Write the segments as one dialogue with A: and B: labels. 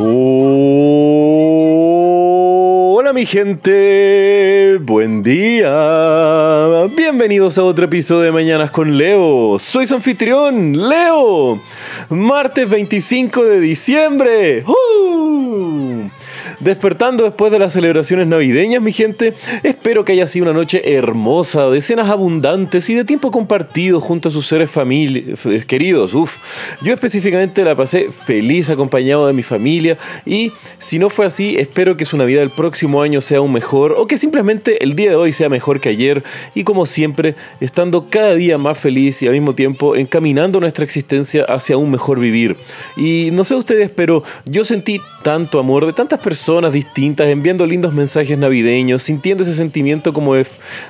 A: Hola mi gente, buen día. Bienvenidos a otro episodio de Mañanas con Leo. Soy su anfitrión, Leo. Martes 25 de diciembre. Despertando después de las celebraciones navideñas, mi gente, espero que haya sido una noche hermosa, de cenas abundantes y de tiempo compartido junto a sus seres queridos. Uf, yo específicamente la pasé feliz acompañado de mi familia y si no fue así, espero que su Navidad del próximo año sea aún mejor o que simplemente el día de hoy sea mejor que ayer y como siempre, estando cada día más feliz y al mismo tiempo encaminando nuestra existencia hacia un mejor vivir. Y no sé ustedes, pero yo sentí tanto amor de tantas personas distintas, enviando lindos mensajes navideños, sintiendo ese sentimiento como de,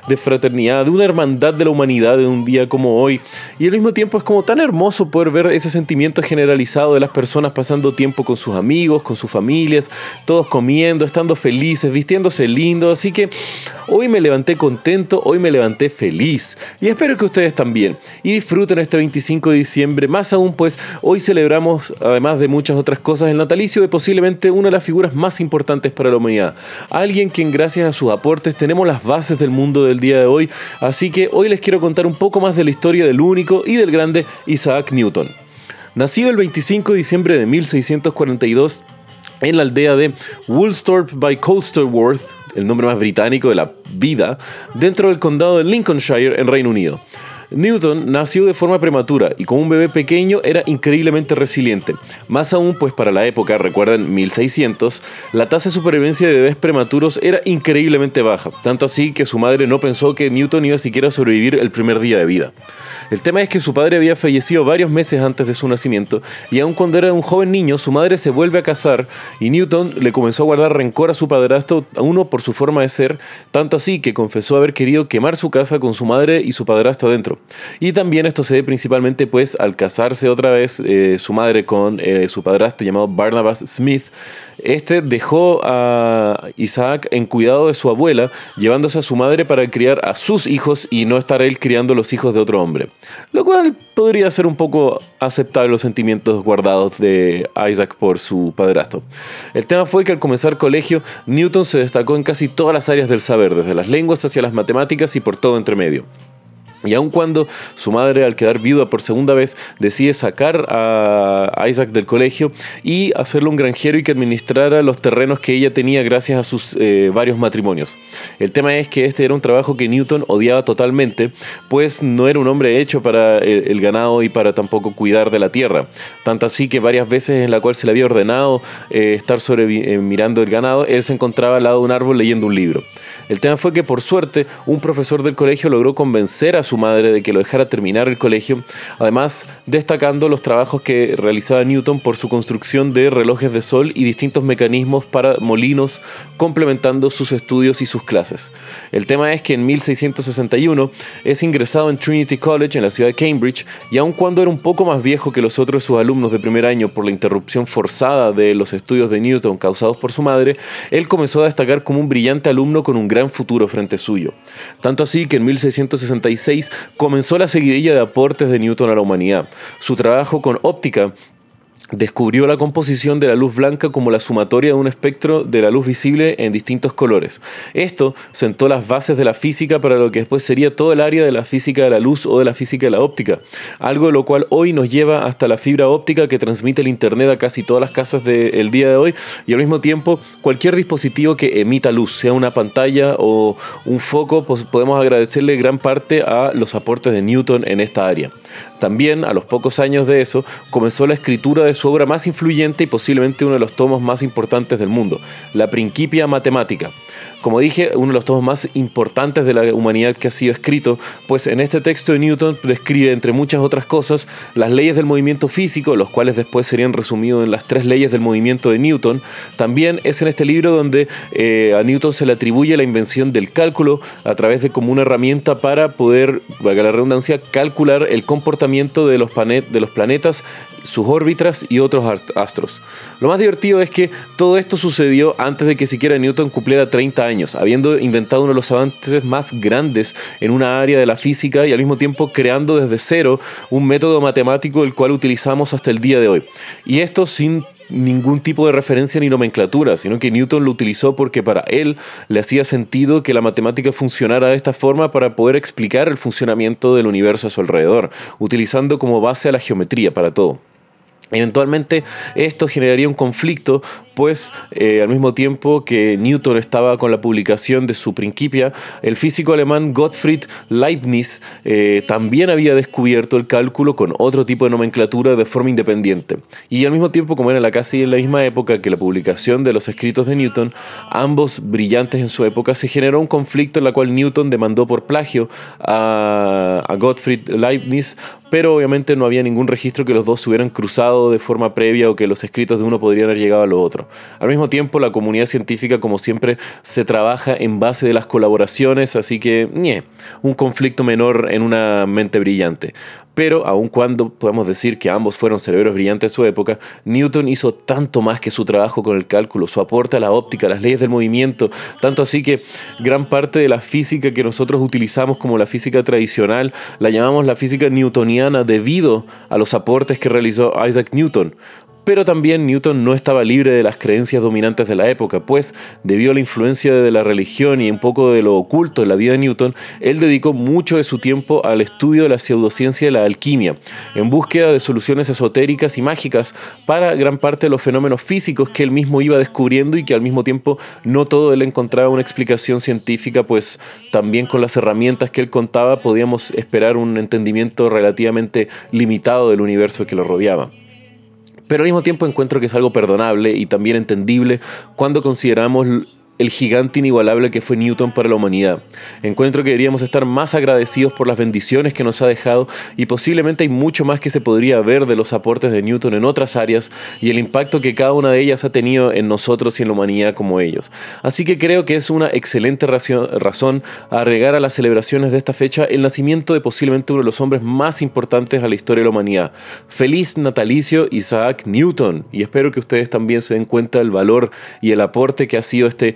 A: de, fraternidad, de una hermandad de la humanidad en un día como hoy. Y al mismo tiempo es como tan hermoso poder ver ese sentimiento generalizado de las personas pasando tiempo con sus amigos, con sus familias, todos comiendo, estando felices, vistiéndose lindo. Así que hoy me levanté contento, hoy me levanté feliz. Y espero que ustedes también. Y disfruten este 25 de diciembre. Más aún, pues hoy celebramos, además de muchas otras cosas, el natalicio de posiblemente una de las figuras más importantes para la humanidad. Alguien quien gracias a sus aportes tenemos las bases del mundo del día de hoy. Así que hoy les quiero contar un poco más de la historia del único y del grande Isaac Newton. Nacido el 25 de diciembre de 1642 en la aldea de Woolsthorpe by Colsterworth, el nombre más británico de la vida, dentro del condado de Lincolnshire en Reino Unido. Newton nació de forma prematura y como un bebé pequeño era increíblemente resiliente. Más aún, pues para la época, recuerden 1600, la tasa de supervivencia de bebés prematuros era increíblemente baja, tanto así que su madre no pensó que Newton iba siquiera a sobrevivir el primer día de vida. El tema es que su padre había fallecido varios meses antes de su nacimiento y aun cuando era un joven niño, su madre se vuelve a casar y Newton le comenzó a guardar rencor a su padrastro, a uno por su forma de ser, tanto así que confesó haber querido quemar su casa con su madre y su padrastro adentro. Y también esto se ve principalmente pues al casarse otra vez eh, su madre con eh, su padrastro llamado Barnabas Smith. Este dejó a Isaac en cuidado de su abuela, llevándose a su madre para criar a sus hijos y no estar él criando los hijos de otro hombre. Lo cual podría ser un poco aceptable los sentimientos guardados de Isaac por su padrastro. El tema fue que al comenzar colegio, Newton se destacó en casi todas las áreas del saber, desde las lenguas hacia las matemáticas y por todo entre medio. Y aun cuando su madre, al quedar viuda por segunda vez, decide sacar a Isaac del colegio y hacerlo un granjero y que administrara los terrenos que ella tenía gracias a sus eh, varios matrimonios. El tema es que este era un trabajo que Newton odiaba totalmente, pues no era un hombre hecho para el, ganado y para tampoco cuidar de la tierra. Tanto así que varias veces en la cual se le había ordenado eh, estar sobre, eh, mirando el ganado, él se encontraba al lado de un árbol leyendo un libro. El tema fue que por suerte un profesor del colegio logró convencer a madre de que lo dejara terminar el colegio, además destacando los trabajos que realizaba Newton por su construcción de relojes de sol y distintos mecanismos para molinos, complementando sus estudios y sus clases. El tema es que en 1661 es ingresado en Trinity College en la ciudad de Cambridge y aun cuando era un poco más viejo que los otros sus alumnos de primer año por la interrupción forzada de los estudios de Newton causados por su madre, él comenzó a destacar como un brillante alumno con un gran futuro frente suyo. Tanto así que en 1666 comenzó la seguidilla de aportes de Newton a la humanidad. Su trabajo con óptica descubrió la composición de la luz blanca como la sumatoria de un espectro de la luz visible en distintos colores. Esto sentó las bases de la física para lo que después sería todo el área de la física de la luz o de la física de la óptica, algo de lo cual hoy nos lleva hasta la fibra óptica que transmite el Internet a casi todas las casas del día de hoy y al mismo tiempo cualquier dispositivo que emita luz, sea una pantalla o un foco, pues podemos agradecerle gran parte a los aportes de Newton en esta área. También, a los pocos años de eso, comenzó la escritura de su obra más influyente y posiblemente uno de los tomos más importantes del mundo, la Principia Matemática. Como dije, uno de los tomos más importantes de la humanidad que ha sido escrito, pues en este texto de Newton describe, entre muchas otras cosas, las leyes del movimiento físico, los cuales después serían resumidos en las tres leyes del movimiento de Newton. También es en este libro donde eh, a Newton se le atribuye la invención del cálculo a través de como una herramienta para poder, valga la redundancia, calcular el comportamiento de los, de los planetas, sus órbitas y otros astros. Lo más divertido es que todo esto sucedió antes de que siquiera Newton cumpliera 30 años, habiendo inventado uno de los avances más grandes en una área de la física y al mismo tiempo creando desde cero un método matemático el cual utilizamos hasta el día de hoy. Y esto sin ningún tipo de referencia ni nomenclatura, sino que Newton lo utilizó porque para él le hacía sentido que la matemática funcionara de esta forma para poder explicar el funcionamiento del universo a su alrededor, utilizando como base a la geometría para todo. Eventualmente esto generaría un conflicto, pues eh, al mismo tiempo que Newton estaba con la publicación de su Principia, el físico alemán Gottfried Leibniz eh, también había descubierto el cálculo con otro tipo de nomenclatura de forma independiente. Y al mismo tiempo, como era casi en la misma época que la publicación de los escritos de Newton, ambos brillantes en su época, se generó un conflicto en la cual Newton demandó por plagio a, a Gottfried Leibniz pero obviamente no había ningún registro que los dos se hubieran cruzado de forma previa o que los escritos de uno podrían haber llegado a lo otro. Al mismo tiempo, la comunidad científica, como siempre, se trabaja en base de las colaboraciones, así que, nie, un conflicto menor en una mente brillante. Pero aun cuando podemos decir que ambos fueron cerebros brillantes de su época, Newton hizo tanto más que su trabajo con el cálculo, su aporte a la óptica, las leyes del movimiento, tanto así que gran parte de la física que nosotros utilizamos como la física tradicional la llamamos la física newtoniana debido a los aportes que realizó Isaac Newton. Pero también Newton no estaba libre de las creencias dominantes de la época, pues debido a la influencia de la religión y un poco de lo oculto en la vida de Newton, él dedicó mucho de su tiempo al estudio de la pseudociencia y la alquimia, en búsqueda de soluciones esotéricas y mágicas para gran parte de los fenómenos físicos que él mismo iba descubriendo y que al mismo tiempo no todo él encontraba una explicación científica, pues también con las herramientas que él contaba podíamos esperar un entendimiento relativamente limitado del universo que lo rodeaba. Pero al mismo tiempo encuentro que es algo perdonable y también entendible cuando consideramos el gigante inigualable que fue Newton para la humanidad. Encuentro que deberíamos estar más agradecidos por las bendiciones que nos ha dejado y posiblemente hay mucho más que se podría ver de los aportes de Newton en otras áreas y el impacto que cada una de ellas ha tenido en nosotros y en la humanidad como ellos. Así que creo que es una excelente razón a regar a las celebraciones de esta fecha el nacimiento de posiblemente uno de los hombres más importantes a la historia de la humanidad. Feliz natalicio Isaac Newton y espero que ustedes también se den cuenta del valor y el aporte que ha sido este